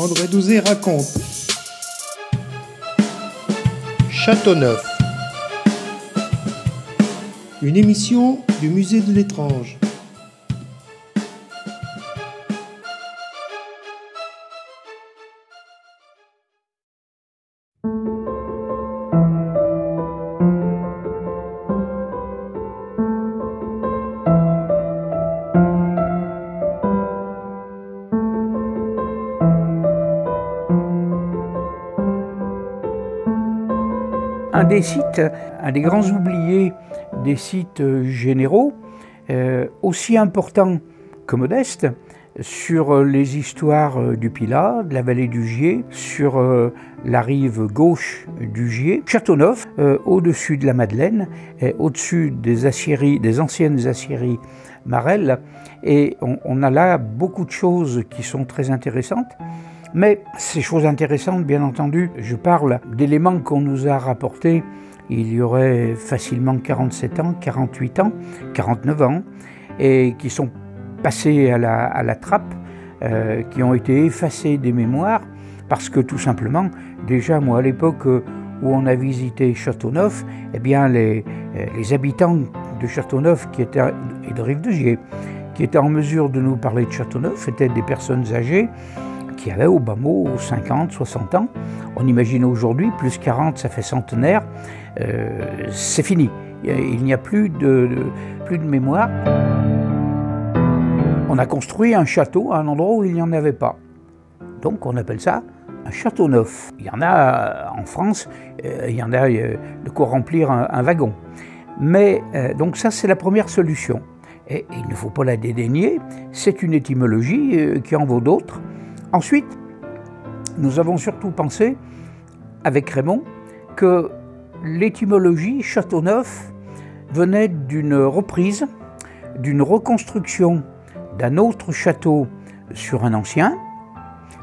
André Douzé raconte. Châteauneuf. Une émission du musée de l'étrange. Des sites, un des grands oubliés des sites généraux, euh, aussi important que modeste, sur les histoires du Pilat, de la vallée du Gier, sur euh, la rive gauche du Gier, Châteauneuf, euh, au-dessus de la Madeleine, au-dessus des, aciéries, des anciennes aciéries Marelles, et on a là beaucoup de choses qui sont très intéressantes. Mais ces choses intéressantes, bien entendu, je parle d'éléments qu'on nous a rapportés il y aurait facilement 47 ans, 48 ans, 49 ans, et qui sont passés à la, trappe, euh, qui ont été effacés des mémoires, parce que tout simplement, déjà moi à l'époque où on a visité Châteauneuf, eh bien les, les habitants de Châteauneuf qui étaient, et de Rive-de-Gier, qui étaient en mesure de nous parler de Châteauneuf, étaient des personnes âgées qui avaient au bas mot 50, 60 ans. On imagine aujourd'hui, plus 40, ça fait centenaire. Euh, c'est fini. Il n'y a plus de, plus de mémoire. On a construit un château à un endroit où il n'y en avait pas. Donc on appelle ça un château neuf. Il y en a en France, euh, il y en a euh, de quoi remplir un, un wagon. Mais donc ça c'est la première solution. Et, et il ne faut pas la dédaigner, c'est une étymologie qui en vaut d'autres. Ensuite, nous avons surtout pensé, avec Raymond, que l'étymologie Châteauneuf venait d'une reprise, d'une reconstruction d'un autre château sur un ancien.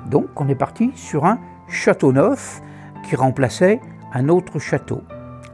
Donc on est parti sur un château neuf qui remplaçait un autre château.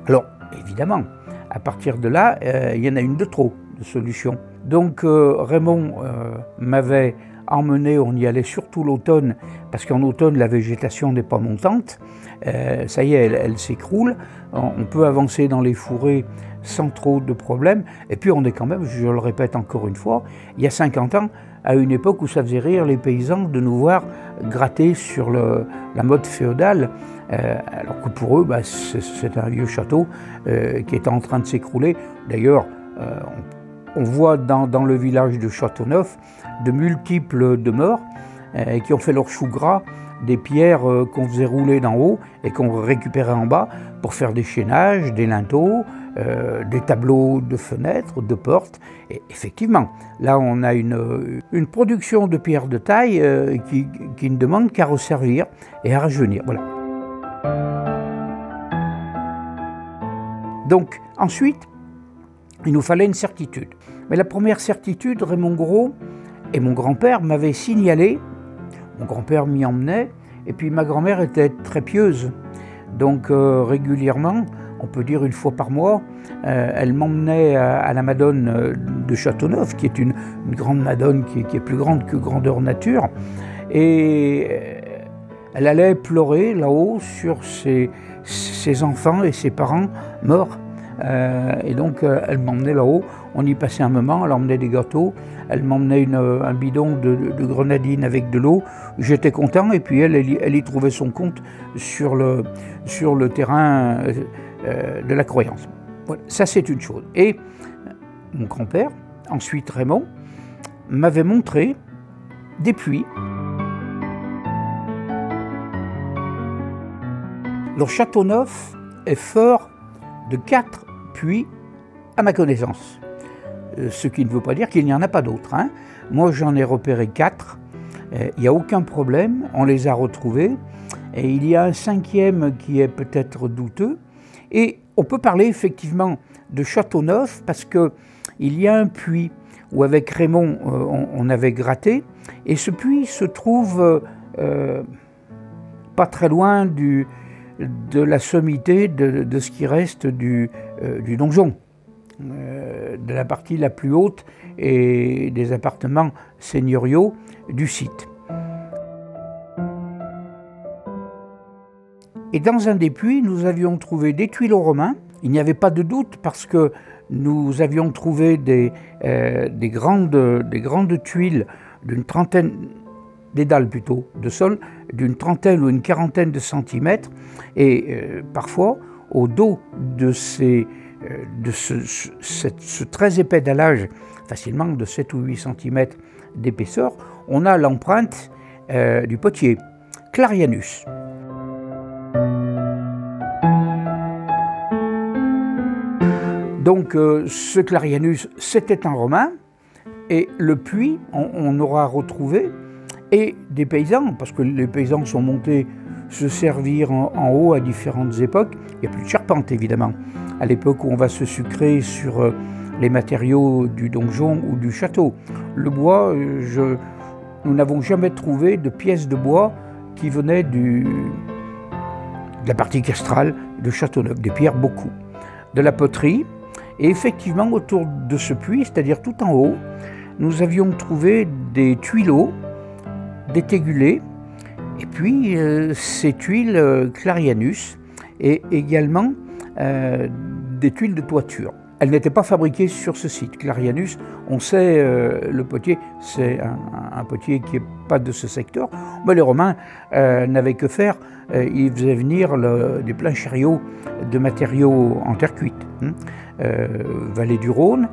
Alors évidemment, à partir de là, euh, il y en a une de trop de solutions. Donc euh, Raymond euh, m'avait emmené, on y allait surtout l'automne, parce qu'en automne la végétation n'est pas montante, euh, ça y est, elle, s'écroule, on peut avancer dans les fourrés sans trop de problèmes, et puis on est quand même, je le répète encore une fois, il y a 50 ans, à une époque où ça faisait rire les paysans de nous voir gratter sur la mode féodale, euh, alors que pour eux, bah, c'est un vieux château euh, qui est en train de s'écrouler. D'ailleurs, on, on, voit dans, le village de Châteauneuf de multiples demeures euh, qui ont fait leur chou gras des pierres euh, qu'on faisait rouler d'en haut et qu'on récupérait en bas pour faire des chaînages, des linteaux, euh, des tableaux de fenêtres, de portes. Et effectivement, là on a une, production de pierres de taille qui, qui, ne demande qu'à resservir et à rajeunir. Voilà. Donc ensuite, il nous fallait une certitude. Mais la première certitude, Raymond Gros et mon grand-père m'avaient signalé, mon grand-père m'y emmenait, et puis ma grand-mère était très pieuse. Donc euh, régulièrement, on peut dire une fois par mois, euh, elle m'emmenait à, la Madone euh, de Châteauneuf, qui est une, grande Madone qui, est plus grande que grandeur nature. Et elle allait pleurer là-haut sur ses, enfants et ses parents morts. Euh, et donc elle m'emmenait là-haut, on y passait un moment, elle emmenait des gâteaux, elle m'emmenait un bidon de, grenadine avec de l'eau, j'étais content et puis elle, elle, y trouvait son compte sur le, sur le terrain euh, de la croyance. Voilà, ça c'est une chose. Et mon grand-père, ensuite Raymond, m'avait montré des puits. Le château neuf est fort de quatre puits à ma connaissance. Euh, ce qui ne veut pas dire qu'il n'y en a pas d'autres. Hein. Moi j'en ai repéré quatre. Euh, il n'y a aucun problème, on les a retrouvés. Et il y a un cinquième qui est peut-être douteux. Et on peut parler effectivement de Châteauneuf parce qu'il y a un puits où avec Raymond euh, on, avait gratté et ce puits se trouve euh, pas très loin du, de la sommité de, ce qui reste du, euh, donjon, euh, de la partie la plus haute et des appartements seigneuriaux du site. Et dans un des puits, nous avions trouvé des tuiles romains. Il n'y avait pas de doute parce que nous avions trouvé des, euh, des, grandes, des grandes tuiles d'une trentaine, des dalles plutôt, de sol, d'une trentaine ou une quarantaine de centimètres. Et euh, parfois, au dos de, ces, euh, ce, très épais dallage, facilement de 7 ou 8 centimètres d'épaisseur, on a l'empreinte du potier, Clarianus. Donc euh, ce Clarianus, c'était un romain, et le puits, on, aura retrouvé, et des paysans, parce que les paysans sont montés se servir en, haut à différentes époques. Il n'y a plus de charpente, évidemment. À l'époque où on va se sucrer sur euh, les matériaux du donjon ou du château. Le bois, euh, nous n'avons jamais trouvé de pièces de bois qui venaient de la partie castrale de Châteauneuf, des pierres beaucoup. De la poterie, et effectivement, autour de ce puits, c'est-à-dire tout en haut, nous avions trouvé des tuileaux, des tégulés, et puis euh, ces tuiles euh, Clarianus, et également euh, des tuiles de toiture. Elles n'étaient pas fabriquées sur ce site. Clarianus, on sait, le potier, c'est un, potier qui n'est pas de ce secteur, mais les Romains n'avaient que faire, ils faisaient venir des pleins chariots de matériaux en terre cuite. Hein. Vallée du Rhône,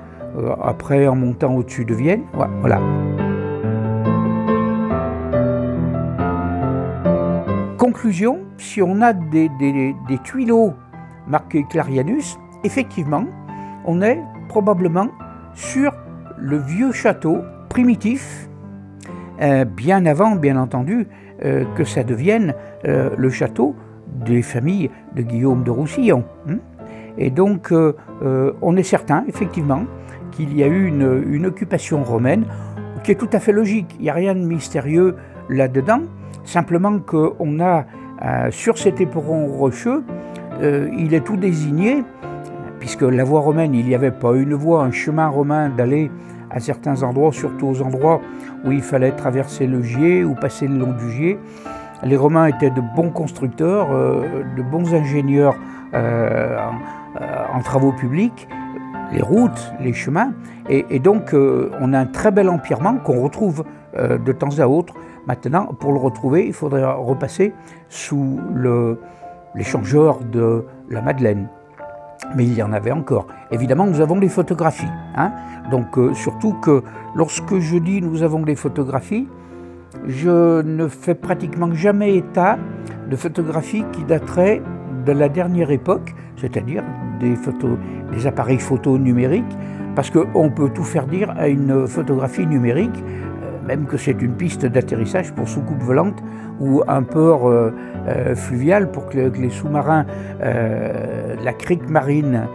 après en montant au-dessus de Vienne. Voilà. Conclusion, si on a des, des, marqués Clarianus, effectivement, on est probablement sur le vieux château primitif, euh, bien avant, bien entendu, que ça devienne le château des familles de Guillaume de Roussillon. Hein. Et donc, euh, euh, on est certain, effectivement, qu'il y a eu une, occupation romaine qui est tout à fait logique. Il n'y a rien de mystérieux là-dedans. Simplement qu'on a, euh, sur cet éperon rocheux, il est tout désigné, puisque la voie romaine, il n'y avait pas une voie, un chemin romain d'aller à certains endroits, surtout aux endroits où il fallait traverser le Gier ou passer le long du Gier. Les Romains étaient de bons constructeurs, de bons ingénieurs euh, en travaux publics, les routes, les chemins, et, donc euh, on a un très bel empirement qu'on retrouve euh, de temps à autre. Maintenant, pour le retrouver, il faudrait repasser sous l'échangeur de la Madeleine. Mais il y en avait encore. Évidemment, nous avons des photographies. Hein. Donc, surtout que lorsque je dis nous avons des photographies, je ne fais pratiquement jamais état de photographies qui dateraient de la dernière époque, c'est-à-dire des, des appareils photo numériques, parce qu'on peut tout faire dire à une photographie numérique, euh, même que c'est une piste d'atterrissage pour soucoupe volante ou un port euh, euh, fluvial pour que, les sous-marins, la crique marine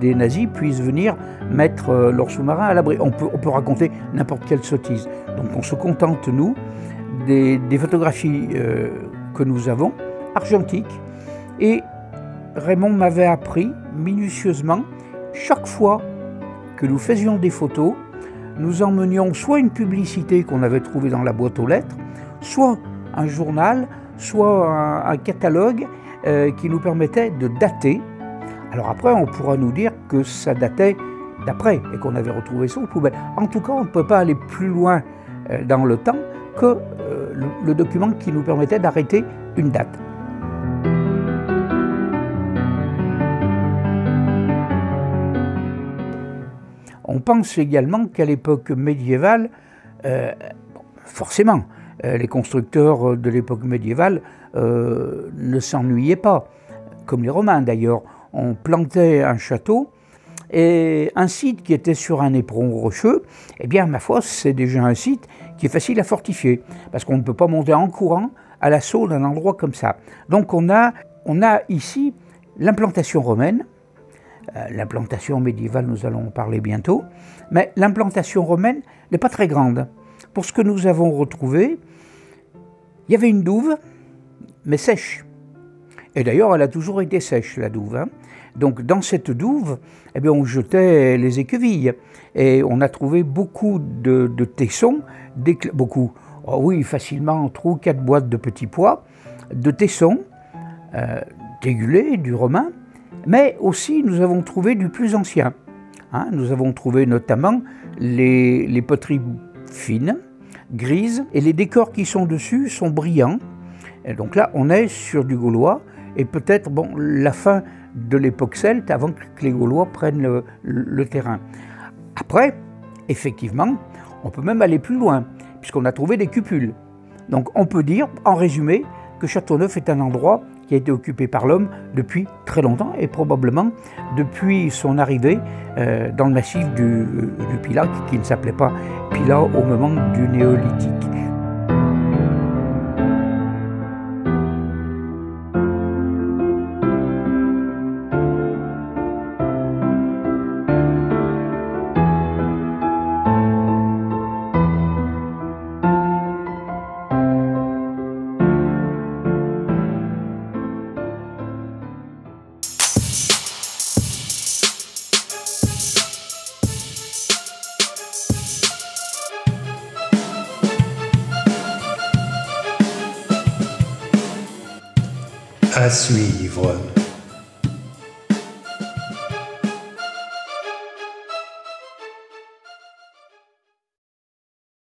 des nazis puissent venir mettre leurs sous-marins à l'abri. On peut, on peut raconter n'importe quelle sottise. Donc on se contente, nous, des photographies que nous avons, argentiques, et Raymond m'avait appris minutieusement, chaque fois que nous faisions des photos, nous emmenions soit une publicité qu'on avait trouvée dans la boîte aux lettres, soit un journal, soit un, catalogue euh, qui nous permettait de dater. Alors après, on pourra nous dire que ça datait d'après et qu'on avait retrouvé ça aux poubelles. En tout cas, on ne peut pas aller plus loin euh, dans le temps que euh, le document qui nous permettait d'arrêter une date. Pense également qu'à l'époque médiévale, euh, forcément, euh, les constructeurs de l'époque médiévale euh, ne s'ennuyaient pas, comme les Romains d'ailleurs. On plantait un château et un site qui était sur un éperon rocheux, eh bien, ma foi, c'est déjà un site qui est facile à fortifier, parce qu'on ne peut pas monter en courant à l'assaut d'un endroit comme ça. Donc on a, on a ici l'implantation romaine, l'implantation médiévale, nous allons en parler bientôt, mais l'implantation romaine n'est pas très grande. Pour ce que nous avons retrouvé, il y avait une douve, mais sèche. Et d'ailleurs, elle a toujours été sèche, la douve. Hein. Donc dans cette douve, eh bien, on jetait les écuvilles. Et on a trouvé beaucoup de, tessons, beaucoup, oh oui, facilement, trois ou quatre boîtes de petits pois, de tessons, euh, Tégulé, du romain, mais aussi nous avons trouvé du plus ancien. Hein. nous avons trouvé notamment les, poteries fines, grises, et les décors qui sont dessus sont brillants. Donc là, on est sur du gaulois, et peut-être bon, la fin de l'époque celte avant que les Gaulois prennent le, terrain. Après, effectivement, on peut même aller plus loin, puisqu'on a trouvé des cupules. Donc on peut dire, en résumé, que Châteauneuf est un endroit qui a été occupé par l'homme depuis très longtemps et probablement depuis son arrivée euh, dans le massif du, du Pilat, qui ne s'appelait pas Pilat au moment du néolithique. À suivre.